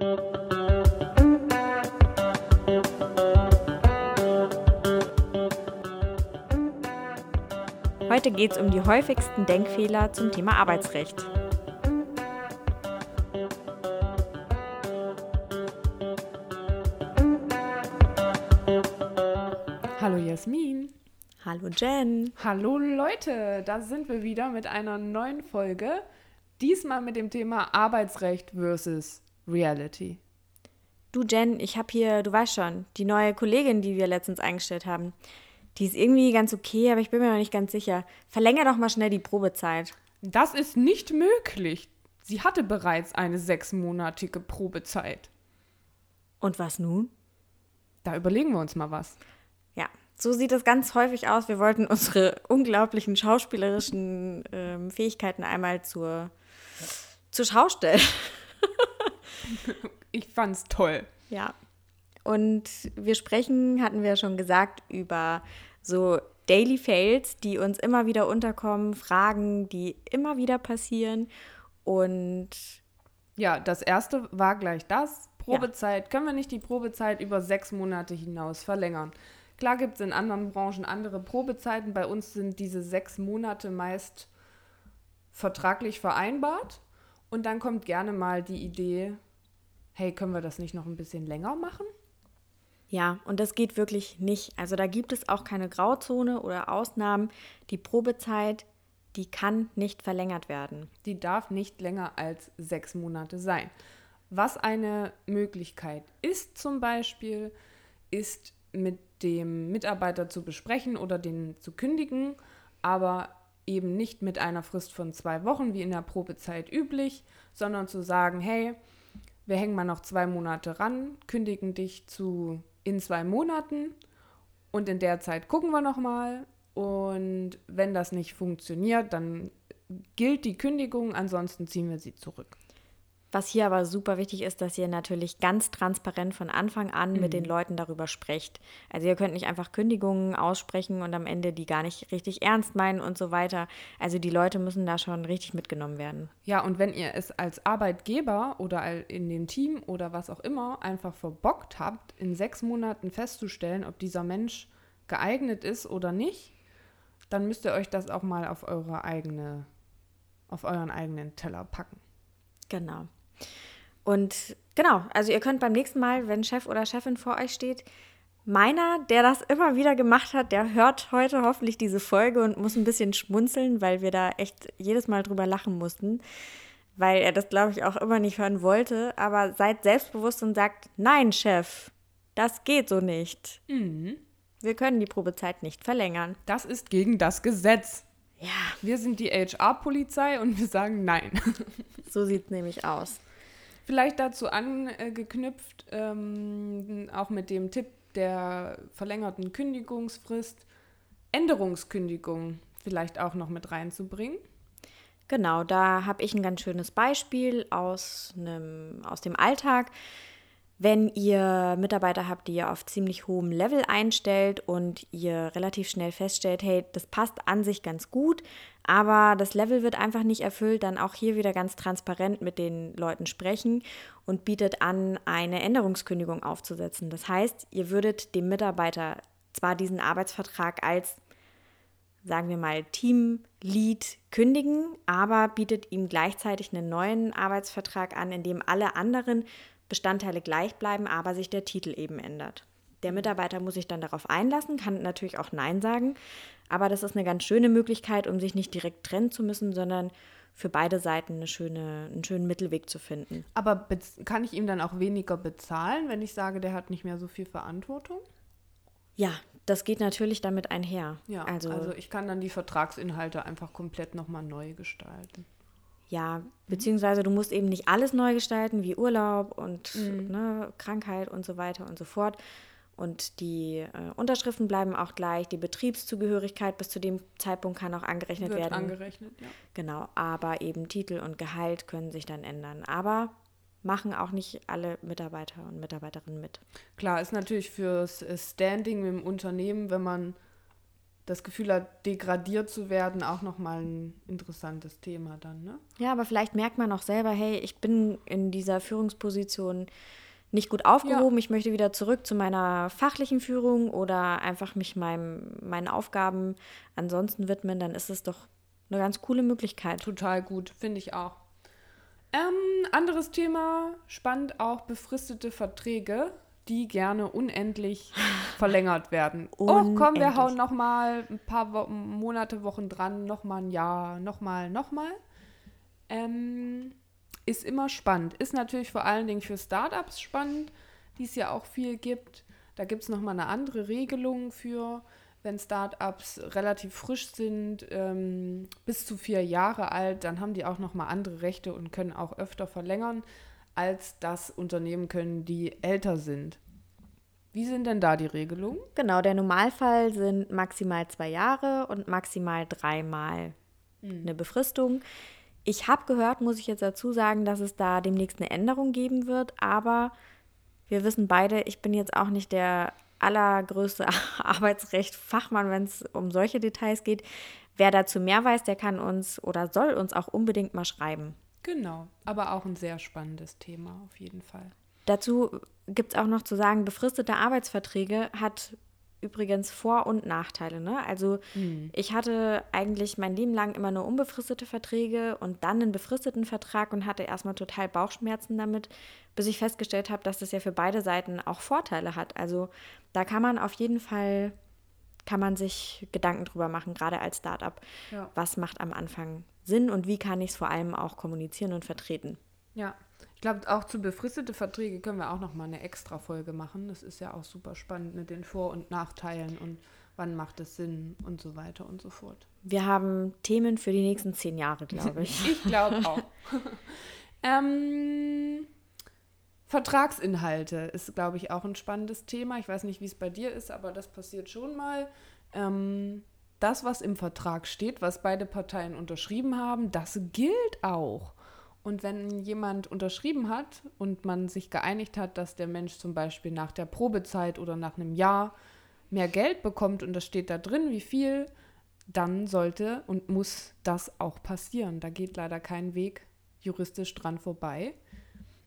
Heute geht es um die häufigsten Denkfehler zum Thema Arbeitsrecht. Hallo Jasmin. Hallo Jen. Hallo Leute, da sind wir wieder mit einer neuen Folge. Diesmal mit dem Thema Arbeitsrecht versus Reality. Du Jen, ich habe hier, du weißt schon, die neue Kollegin, die wir letztens eingestellt haben. Die ist irgendwie ganz okay, aber ich bin mir noch nicht ganz sicher. Verlänger doch mal schnell die Probezeit. Das ist nicht möglich. Sie hatte bereits eine sechsmonatige Probezeit. Und was nun? Da überlegen wir uns mal was. Ja, so sieht es ganz häufig aus. Wir wollten unsere unglaublichen schauspielerischen ähm, Fähigkeiten einmal zur, zur Schau stellen. ich fand's toll. Ja. Und wir sprechen, hatten wir schon gesagt, über so Daily Fails, die uns immer wieder unterkommen, Fragen, die immer wieder passieren. Und ja, das erste war gleich das. Probezeit. Ja. Können wir nicht die Probezeit über sechs Monate hinaus verlängern? Klar gibt es in anderen Branchen andere Probezeiten. Bei uns sind diese sechs Monate meist vertraglich vereinbart. Und dann kommt gerne mal die Idee, hey, können wir das nicht noch ein bisschen länger machen? Ja, und das geht wirklich nicht. Also da gibt es auch keine Grauzone oder Ausnahmen. Die Probezeit, die kann nicht verlängert werden. Die darf nicht länger als sechs Monate sein. Was eine Möglichkeit ist zum Beispiel, ist mit dem Mitarbeiter zu besprechen oder den zu kündigen, aber eben nicht mit einer Frist von zwei Wochen wie in der Probezeit üblich, sondern zu sagen, hey, wir hängen mal noch zwei Monate ran, kündigen dich zu in zwei Monaten und in der Zeit gucken wir nochmal. Und wenn das nicht funktioniert, dann gilt die Kündigung, ansonsten ziehen wir sie zurück. Was hier aber super wichtig ist, dass ihr natürlich ganz transparent von Anfang an mhm. mit den mhm. Leuten darüber sprecht. Also ihr könnt nicht einfach Kündigungen aussprechen und am Ende die gar nicht richtig ernst meinen und so weiter. Also die Leute müssen da schon richtig mitgenommen werden. Ja, und wenn ihr es als Arbeitgeber oder in dem Team oder was auch immer einfach verbockt habt, in sechs Monaten festzustellen, ob dieser Mensch geeignet ist oder nicht, dann müsst ihr euch das auch mal auf eure eigene, auf euren eigenen Teller packen. Genau. Und genau, also ihr könnt beim nächsten Mal, wenn Chef oder Chefin vor euch steht, meiner, der das immer wieder gemacht hat, der hört heute hoffentlich diese Folge und muss ein bisschen schmunzeln, weil wir da echt jedes Mal drüber lachen mussten, weil er das, glaube ich, auch immer nicht hören wollte. Aber seid selbstbewusst und sagt, nein, Chef, das geht so nicht. Mhm. Wir können die Probezeit nicht verlängern. Das ist gegen das Gesetz. Ja. Wir sind die HR-Polizei und wir sagen nein. So sieht es nämlich aus. Vielleicht dazu angeknüpft, ähm, auch mit dem Tipp der verlängerten Kündigungsfrist, Änderungskündigung vielleicht auch noch mit reinzubringen. Genau, da habe ich ein ganz schönes Beispiel aus, einem, aus dem Alltag. Wenn ihr Mitarbeiter habt, die ihr auf ziemlich hohem Level einstellt und ihr relativ schnell feststellt, hey, das passt an sich ganz gut, aber das Level wird einfach nicht erfüllt, dann auch hier wieder ganz transparent mit den Leuten sprechen und bietet an, eine Änderungskündigung aufzusetzen. Das heißt, ihr würdet dem Mitarbeiter zwar diesen Arbeitsvertrag als sagen wir mal, Teamlead kündigen, aber bietet ihm gleichzeitig einen neuen Arbeitsvertrag an, in dem alle anderen Bestandteile gleich bleiben, aber sich der Titel eben ändert. Der Mitarbeiter muss sich dann darauf einlassen, kann natürlich auch Nein sagen, aber das ist eine ganz schöne Möglichkeit, um sich nicht direkt trennen zu müssen, sondern für beide Seiten eine schöne, einen schönen Mittelweg zu finden. Aber kann ich ihm dann auch weniger bezahlen, wenn ich sage, der hat nicht mehr so viel Verantwortung? Ja, das geht natürlich damit einher. Ja, also, also ich kann dann die Vertragsinhalte einfach komplett nochmal neu gestalten. Ja, beziehungsweise du musst eben nicht alles neu gestalten, wie Urlaub und mhm. ne, Krankheit und so weiter und so fort. Und die äh, Unterschriften bleiben auch gleich. Die Betriebszugehörigkeit bis zu dem Zeitpunkt kann auch angerechnet Wird werden. angerechnet, ja. Genau, aber eben Titel und Gehalt können sich dann ändern. Aber machen auch nicht alle Mitarbeiter und Mitarbeiterinnen mit. Klar, ist natürlich fürs Standing im Unternehmen, wenn man das Gefühl hat, degradiert zu werden, auch nochmal ein interessantes Thema dann, ne? Ja, aber vielleicht merkt man auch selber, hey, ich bin in dieser Führungsposition nicht gut aufgehoben, ja. ich möchte wieder zurück zu meiner fachlichen Führung oder einfach mich meinem, meinen Aufgaben ansonsten widmen, dann ist es doch eine ganz coole Möglichkeit. Total gut, finde ich auch. Ähm, anderes Thema, spannend auch befristete Verträge, die gerne unendlich verlängert werden. Unendlich. Oh, komm, wir hauen noch mal ein paar Wo Monate, Wochen dran, noch mal ein Jahr, noch mal, noch mal. Ähm, ist immer spannend. Ist natürlich vor allen Dingen für Startups spannend, die es ja auch viel gibt. Da gibt es noch mal eine andere Regelung für wenn Startups relativ frisch sind, ähm, bis zu vier Jahre alt, dann haben die auch nochmal andere Rechte und können auch öfter verlängern, als das Unternehmen können, die älter sind. Wie sind denn da die Regelungen? Genau, der Normalfall sind maximal zwei Jahre und maximal dreimal mhm. eine Befristung. Ich habe gehört, muss ich jetzt dazu sagen, dass es da demnächst eine Änderung geben wird, aber wir wissen beide, ich bin jetzt auch nicht der allergrößte Arbeitsrecht-Fachmann, wenn es um solche Details geht. Wer dazu mehr weiß, der kann uns oder soll uns auch unbedingt mal schreiben. Genau, aber auch ein sehr spannendes Thema auf jeden Fall. Dazu gibt es auch noch zu sagen, befristete Arbeitsverträge hat übrigens Vor- und Nachteile. Ne? Also mhm. ich hatte eigentlich mein Leben lang immer nur unbefristete Verträge und dann einen befristeten Vertrag und hatte erstmal total Bauchschmerzen damit, bis ich festgestellt habe, dass das ja für beide Seiten auch Vorteile hat. Also da kann man auf jeden Fall, kann man sich Gedanken drüber machen, gerade als Startup. Ja. Was macht am Anfang Sinn und wie kann ich es vor allem auch kommunizieren und vertreten? Ja, ich glaube, auch zu befristete Verträge können wir auch noch mal eine extra Folge machen. Das ist ja auch super spannend mit den Vor- und Nachteilen und wann macht es Sinn und so weiter und so fort. Wir haben Themen für die nächsten zehn Jahre, glaube ich. ich glaube auch. ähm, Vertragsinhalte ist, glaube ich, auch ein spannendes Thema. Ich weiß nicht, wie es bei dir ist, aber das passiert schon mal. Ähm, das, was im Vertrag steht, was beide Parteien unterschrieben haben, das gilt auch. Und wenn jemand unterschrieben hat und man sich geeinigt hat, dass der Mensch zum Beispiel nach der Probezeit oder nach einem Jahr mehr Geld bekommt und das steht da drin, wie viel, dann sollte und muss das auch passieren. Da geht leider kein Weg juristisch dran vorbei.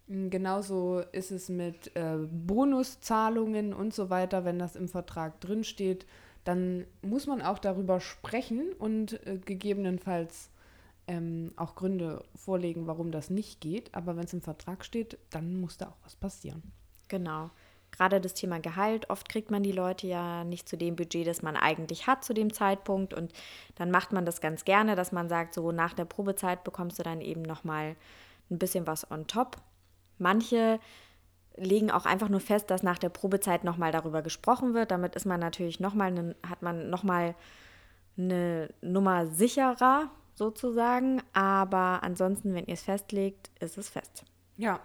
Genauso ist es mit äh, Bonuszahlungen und so weiter, wenn das im Vertrag drin steht, dann muss man auch darüber sprechen und äh, gegebenenfalls ähm, auch Gründe vorlegen, warum das nicht geht. Aber wenn es im Vertrag steht, dann muss da auch was passieren. Genau. Gerade das Thema Gehalt. Oft kriegt man die Leute ja nicht zu dem Budget, das man eigentlich hat zu dem Zeitpunkt. Und dann macht man das ganz gerne, dass man sagt, so nach der Probezeit bekommst du dann eben nochmal ein bisschen was on top. Manche legen auch einfach nur fest, dass nach der Probezeit nochmal darüber gesprochen wird. Damit ist man natürlich nochmal, hat man nochmal eine Nummer sicherer, sozusagen. Aber ansonsten, wenn ihr es festlegt, ist es fest. Ja.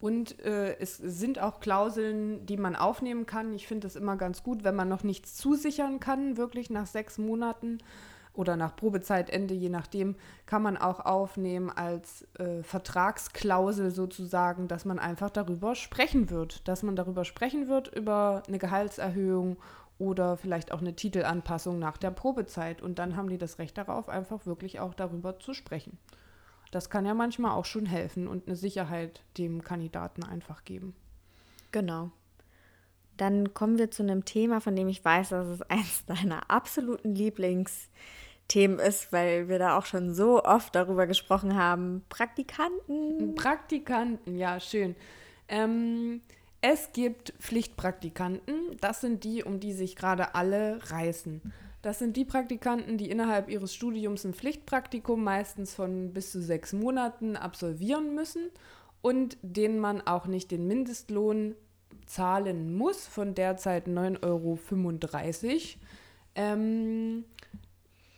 Und äh, es sind auch Klauseln, die man aufnehmen kann. Ich finde es immer ganz gut, wenn man noch nichts zusichern kann, wirklich nach sechs Monaten oder nach Probezeitende, je nachdem, kann man auch aufnehmen als äh, Vertragsklausel sozusagen, dass man einfach darüber sprechen wird, dass man darüber sprechen wird, über eine Gehaltserhöhung oder vielleicht auch eine Titelanpassung nach der Probezeit. Und dann haben die das Recht darauf, einfach wirklich auch darüber zu sprechen. Das kann ja manchmal auch schon helfen und eine Sicherheit dem Kandidaten einfach geben. Genau. Dann kommen wir zu einem Thema, von dem ich weiß, dass es eines deiner absoluten Lieblingsthemen ist, weil wir da auch schon so oft darüber gesprochen haben. Praktikanten. Praktikanten, ja, schön. Ähm, es gibt Pflichtpraktikanten, das sind die, um die sich gerade alle reißen. Das sind die Praktikanten, die innerhalb ihres Studiums ein Pflichtpraktikum meistens von bis zu sechs Monaten absolvieren müssen und denen man auch nicht den Mindestlohn zahlen muss, von derzeit 9,35 Euro. Ähm,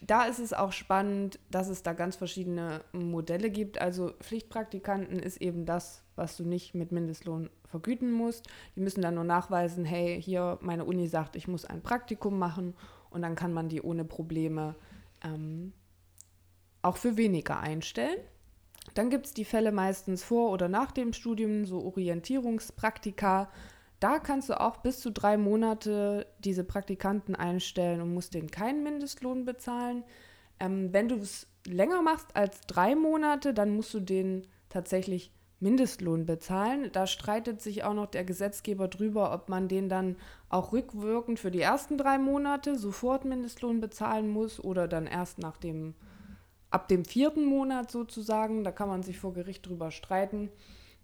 da ist es auch spannend, dass es da ganz verschiedene Modelle gibt. Also Pflichtpraktikanten ist eben das, was du nicht mit Mindestlohn vergüten musst. Die müssen dann nur nachweisen, hey, hier meine Uni sagt, ich muss ein Praktikum machen und dann kann man die ohne Probleme ähm, auch für weniger einstellen. Dann gibt es die Fälle meistens vor oder nach dem Studium, so Orientierungspraktika. Da kannst du auch bis zu drei Monate diese Praktikanten einstellen und musst denen keinen Mindestlohn bezahlen. Ähm, wenn du es länger machst als drei Monate, dann musst du den tatsächlich Mindestlohn bezahlen. Da streitet sich auch noch der Gesetzgeber drüber, ob man den dann auch rückwirkend für die ersten drei Monate sofort Mindestlohn bezahlen muss oder dann erst nach dem, ab dem vierten Monat sozusagen. Da kann man sich vor Gericht drüber streiten.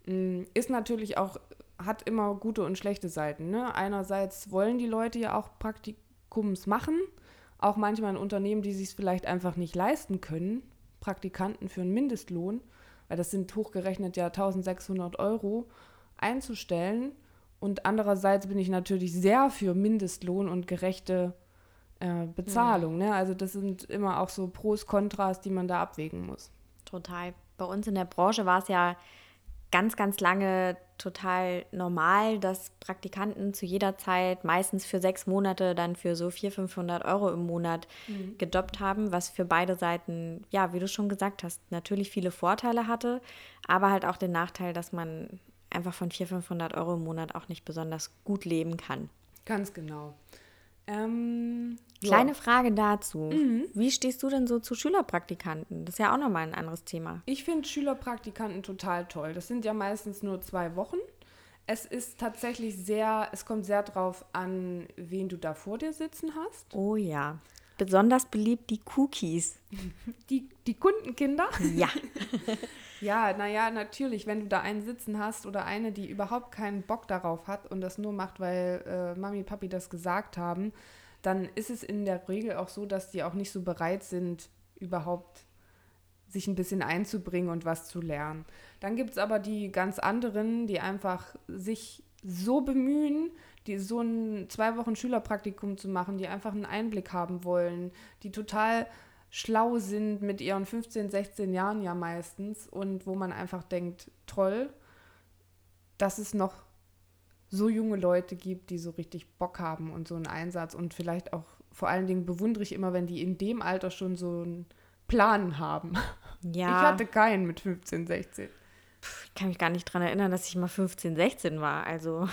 Mm, ist natürlich auch, hat immer gute und schlechte Seiten. Ne? Einerseits wollen die Leute ja auch Praktikums machen, auch manchmal in Unternehmen, die sich es vielleicht einfach nicht leisten können, Praktikanten für einen Mindestlohn weil das sind hochgerechnet ja 1600 Euro, einzustellen. Und andererseits bin ich natürlich sehr für Mindestlohn und gerechte äh, Bezahlung. Mhm. Ne? Also das sind immer auch so Pros, Kontras, die man da abwägen muss. Total. Bei uns in der Branche war es ja ganz, ganz lange total normal, dass Praktikanten zu jeder Zeit meistens für sechs Monate dann für so 400, 500 Euro im Monat mhm. gedoppt haben, was für beide Seiten, ja, wie du schon gesagt hast, natürlich viele Vorteile hatte, aber halt auch den Nachteil, dass man einfach von 400, 500 Euro im Monat auch nicht besonders gut leben kann. Ganz genau. Ähm, Kleine ja. Frage dazu. Mhm. Wie stehst du denn so zu Schülerpraktikanten? Das ist ja auch nochmal ein anderes Thema. Ich finde Schülerpraktikanten total toll. Das sind ja meistens nur zwei Wochen. Es ist tatsächlich sehr, es kommt sehr drauf an, wen du da vor dir sitzen hast. Oh ja. Besonders beliebt die Cookies. Die, die Kundenkinder? Ja. ja, naja, natürlich, wenn du da einen sitzen hast oder eine, die überhaupt keinen Bock darauf hat und das nur macht, weil äh, Mami, Papi das gesagt haben, dann ist es in der Regel auch so, dass die auch nicht so bereit sind, überhaupt sich ein bisschen einzubringen und was zu lernen. Dann gibt es aber die ganz anderen, die einfach sich so bemühen, die so ein zwei Wochen Schülerpraktikum zu machen, die einfach einen Einblick haben wollen, die total schlau sind mit ihren 15, 16 Jahren ja meistens und wo man einfach denkt, toll, dass es noch so junge Leute gibt, die so richtig Bock haben und so einen Einsatz und vielleicht auch vor allen Dingen bewundere ich immer, wenn die in dem Alter schon so einen Plan haben. Ja. Ich hatte keinen mit 15, 16. Ich kann mich gar nicht daran erinnern, dass ich mal 15, 16 war. Also.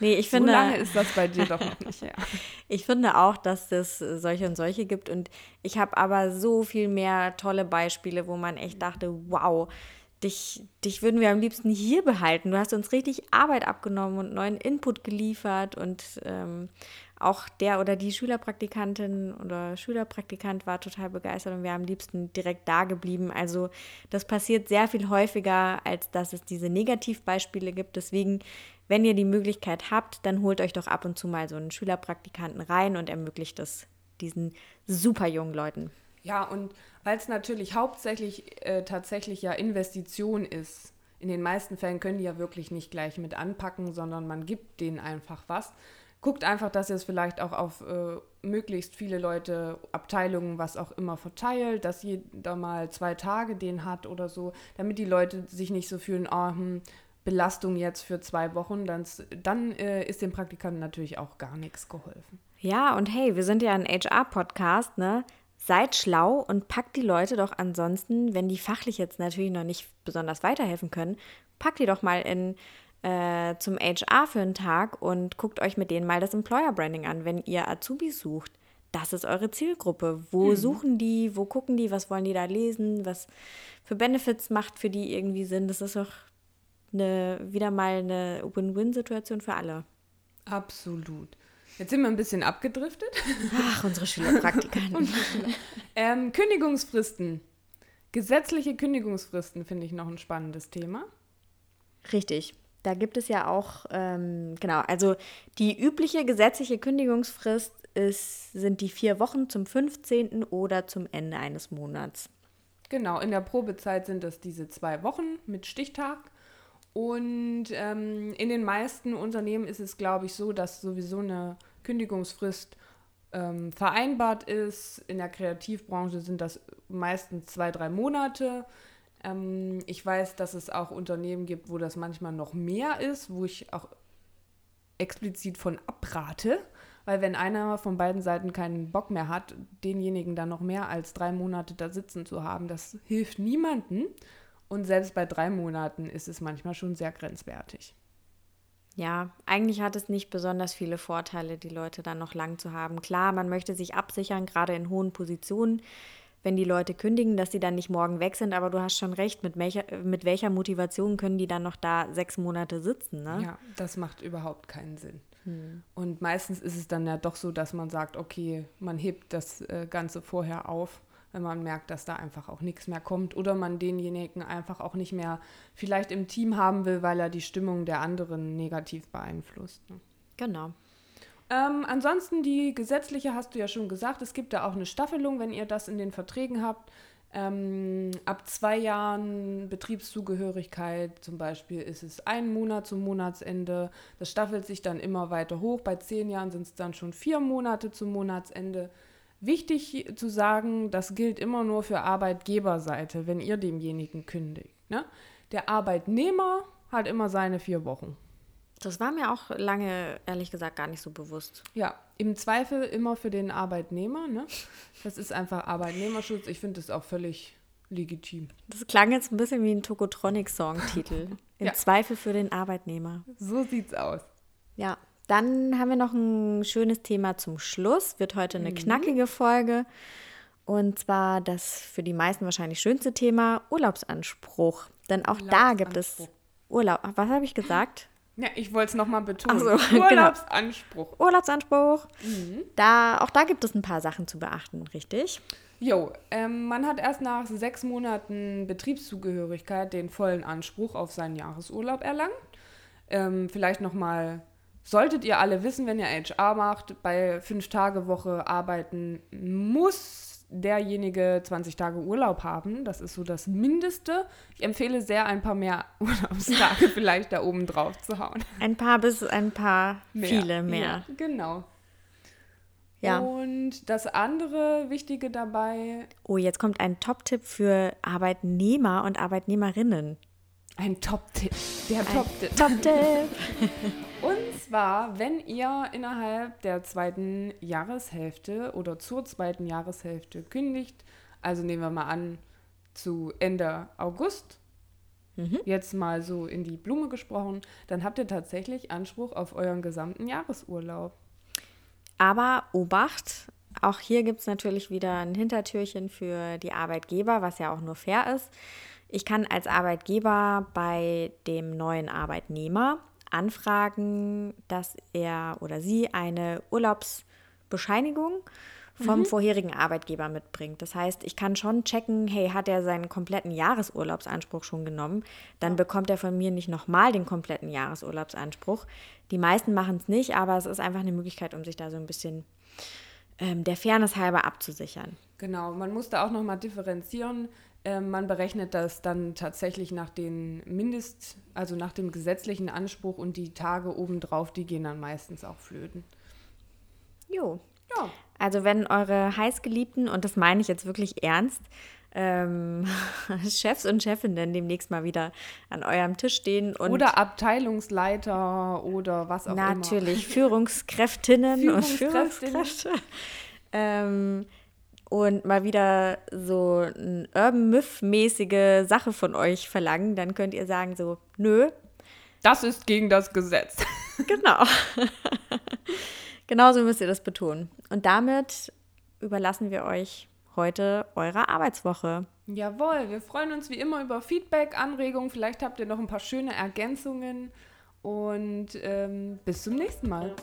Nee, ich finde. So lange ist das bei dir doch noch nicht, ja. ich finde auch, dass es solche und solche gibt. Und ich habe aber so viel mehr tolle Beispiele, wo man echt dachte, wow, dich, dich würden wir am liebsten hier behalten. Du hast uns richtig Arbeit abgenommen und neuen Input geliefert und ähm, auch der oder die Schülerpraktikantin oder Schülerpraktikant war total begeistert und wäre am liebsten direkt da geblieben. Also das passiert sehr viel häufiger, als dass es diese Negativbeispiele gibt. Deswegen, wenn ihr die Möglichkeit habt, dann holt euch doch ab und zu mal so einen Schülerpraktikanten rein und ermöglicht es diesen super jungen Leuten. Ja, und weil es natürlich hauptsächlich äh, tatsächlich ja Investition ist. In den meisten Fällen können die ja wirklich nicht gleich mit anpacken, sondern man gibt denen einfach was. Guckt einfach, dass ihr es vielleicht auch auf äh, möglichst viele Leute, Abteilungen, was auch immer verteilt, dass jeder mal zwei Tage den hat oder so, damit die Leute sich nicht so fühlen, oh, hm, Belastung jetzt für zwei Wochen, dann, dann äh, ist dem Praktikanten natürlich auch gar nichts geholfen. Ja, und hey, wir sind ja ein HR-Podcast, ne? Seid schlau und packt die Leute doch ansonsten, wenn die fachlich jetzt natürlich noch nicht besonders weiterhelfen können, packt die doch mal in äh, zum HR für einen Tag und guckt euch mit denen mal das Employer Branding an, wenn ihr Azubis sucht. Das ist eure Zielgruppe. Wo mhm. suchen die? Wo gucken die? Was wollen die da lesen? Was für Benefits macht für die irgendwie Sinn? Das ist doch eine, wieder mal eine Win-Win-Situation für alle. Absolut. Jetzt sind wir ein bisschen abgedriftet. Ach, unsere Schülerpraktikanten. unsere Schüler. Ähm, Kündigungsfristen. Gesetzliche Kündigungsfristen finde ich noch ein spannendes Thema. Richtig. Da gibt es ja auch, ähm, genau, also die übliche gesetzliche Kündigungsfrist ist, sind die vier Wochen zum 15. oder zum Ende eines Monats. Genau, in der Probezeit sind es diese zwei Wochen mit Stichtag. Und ähm, in den meisten Unternehmen ist es, glaube ich, so, dass sowieso eine Kündigungsfrist ähm, vereinbart ist. In der Kreativbranche sind das meistens zwei, drei Monate. Ähm, ich weiß, dass es auch Unternehmen gibt, wo das manchmal noch mehr ist, wo ich auch explizit von abrate. Weil wenn einer von beiden Seiten keinen Bock mehr hat, denjenigen dann noch mehr als drei Monate da sitzen zu haben, das hilft niemandem. Und selbst bei drei Monaten ist es manchmal schon sehr grenzwertig. Ja, eigentlich hat es nicht besonders viele Vorteile, die Leute dann noch lang zu haben. Klar, man möchte sich absichern, gerade in hohen Positionen, wenn die Leute kündigen, dass sie dann nicht morgen weg sind. Aber du hast schon recht, mit welcher, mit welcher Motivation können die dann noch da sechs Monate sitzen? Ne? Ja, das macht überhaupt keinen Sinn. Hm. Und meistens ist es dann ja doch so, dass man sagt, okay, man hebt das äh, Ganze vorher auf wenn man merkt, dass da einfach auch nichts mehr kommt oder man denjenigen einfach auch nicht mehr vielleicht im Team haben will, weil er die Stimmung der anderen negativ beeinflusst. Ne? Genau. Ähm, ansonsten die gesetzliche hast du ja schon gesagt, es gibt da auch eine Staffelung, wenn ihr das in den Verträgen habt. Ähm, ab zwei Jahren Betriebszugehörigkeit zum Beispiel ist es ein Monat zum Monatsende. Das staffelt sich dann immer weiter hoch. Bei zehn Jahren sind es dann schon vier Monate zum Monatsende. Wichtig zu sagen, das gilt immer nur für Arbeitgeberseite, wenn ihr demjenigen kündigt. Ne? Der Arbeitnehmer hat immer seine vier Wochen. Das war mir auch lange, ehrlich gesagt, gar nicht so bewusst. Ja, im Zweifel immer für den Arbeitnehmer. Ne? Das ist einfach Arbeitnehmerschutz. Ich finde das auch völlig legitim. Das klang jetzt ein bisschen wie ein Tokotronic-Song-Titel. Im ja. Zweifel für den Arbeitnehmer. So sieht's aus. Ja. Dann haben wir noch ein schönes Thema zum Schluss. Wird heute eine mhm. knackige Folge. Und zwar das für die meisten wahrscheinlich schönste Thema Urlaubsanspruch. Denn auch da gibt es Urlaub. Was habe ich gesagt? Ja, ich wollte es nochmal betonen. So, genau. Urlaubsanspruch. Genau. Urlaubsanspruch. Mhm. Da, auch da gibt es ein paar Sachen zu beachten, richtig? Jo, ähm, man hat erst nach sechs Monaten Betriebszugehörigkeit den vollen Anspruch auf seinen Jahresurlaub erlangt. Ähm, vielleicht nochmal solltet ihr alle wissen, wenn ihr HR macht, bei fünf Tage Woche arbeiten muss derjenige 20 Tage Urlaub haben. Das ist so das Mindeste. Ich empfehle sehr, ein paar mehr Urlaubstage vielleicht da oben drauf zu hauen. Ein paar bis ein paar mehr. viele mehr. Ja, genau. Ja. Und das andere Wichtige dabei. Oh, jetzt kommt ein Top-Tipp für Arbeitnehmer und Arbeitnehmerinnen. Ein Top-Tipp. Der Top-Tipp. Top-Tipp. Und zwar, wenn ihr innerhalb der zweiten Jahreshälfte oder zur zweiten Jahreshälfte kündigt, also nehmen wir mal an, zu Ende August, mhm. jetzt mal so in die Blume gesprochen, dann habt ihr tatsächlich Anspruch auf euren gesamten Jahresurlaub. Aber Obacht, auch hier gibt es natürlich wieder ein Hintertürchen für die Arbeitgeber, was ja auch nur fair ist. Ich kann als Arbeitgeber bei dem neuen Arbeitnehmer anfragen, dass er oder sie eine Urlaubsbescheinigung vom mhm. vorherigen Arbeitgeber mitbringt. Das heißt, ich kann schon checken, hey, hat er seinen kompletten Jahresurlaubsanspruch schon genommen? Dann bekommt er von mir nicht nochmal den kompletten Jahresurlaubsanspruch. Die meisten machen es nicht, aber es ist einfach eine Möglichkeit, um sich da so ein bisschen ähm, der Fairness halber abzusichern. Genau, man muss da auch nochmal differenzieren. Ähm, man berechnet das dann tatsächlich nach den Mindest, also nach dem gesetzlichen Anspruch und die Tage obendrauf, die gehen dann meistens auch flöten. Jo. Ja. Also wenn eure heißgeliebten, und das meine ich jetzt wirklich ernst, ähm, Chefs und Chefinnen demnächst mal wieder an eurem Tisch stehen. Und oder Abteilungsleiter oder was auch natürlich, immer. Natürlich, Führungskräftinnen, Führungskräftinnen und Führungskräfte. Ähm, und mal wieder so eine Urban Myth-mäßige Sache von euch verlangen, dann könnt ihr sagen so, nö. Das ist gegen das Gesetz. Genau. Genauso müsst ihr das betonen. Und damit überlassen wir euch heute eure Arbeitswoche. Jawohl, wir freuen uns wie immer über Feedback, Anregungen. Vielleicht habt ihr noch ein paar schöne Ergänzungen. Und ähm, bis zum nächsten Mal.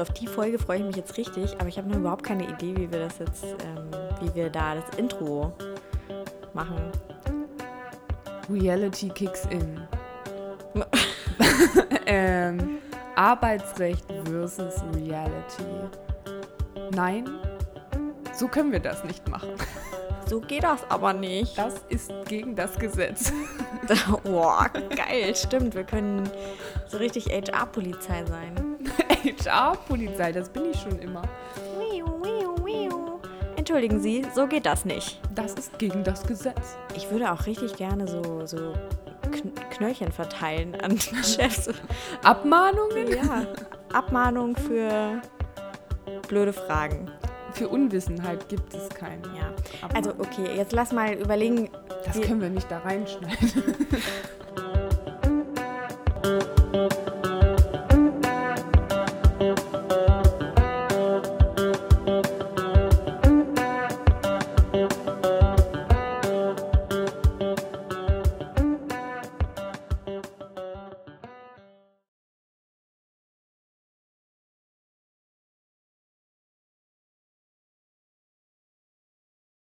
Also auf die Folge freue ich mich jetzt richtig, aber ich habe noch überhaupt keine Idee, wie wir das jetzt, ähm, wie wir da das Intro machen. Reality kicks in. ähm, Arbeitsrecht versus Reality. Nein, so können wir das nicht machen. So geht das aber nicht. Das ist gegen das Gesetz. Boah, geil, stimmt. Wir können so richtig HR-Polizei sein. HR-Polizei, das bin ich schon immer. Entschuldigen Sie, so geht das nicht. Das ist gegen das Gesetz. Ich würde auch richtig gerne so, so Knöllchen verteilen an Chefs. Abmahnungen? Ja, Abmahnung für blöde Fragen. Für Unwissenheit gibt es keine. Ja. Also okay, jetzt lass mal überlegen. Das können wir nicht da reinschneiden.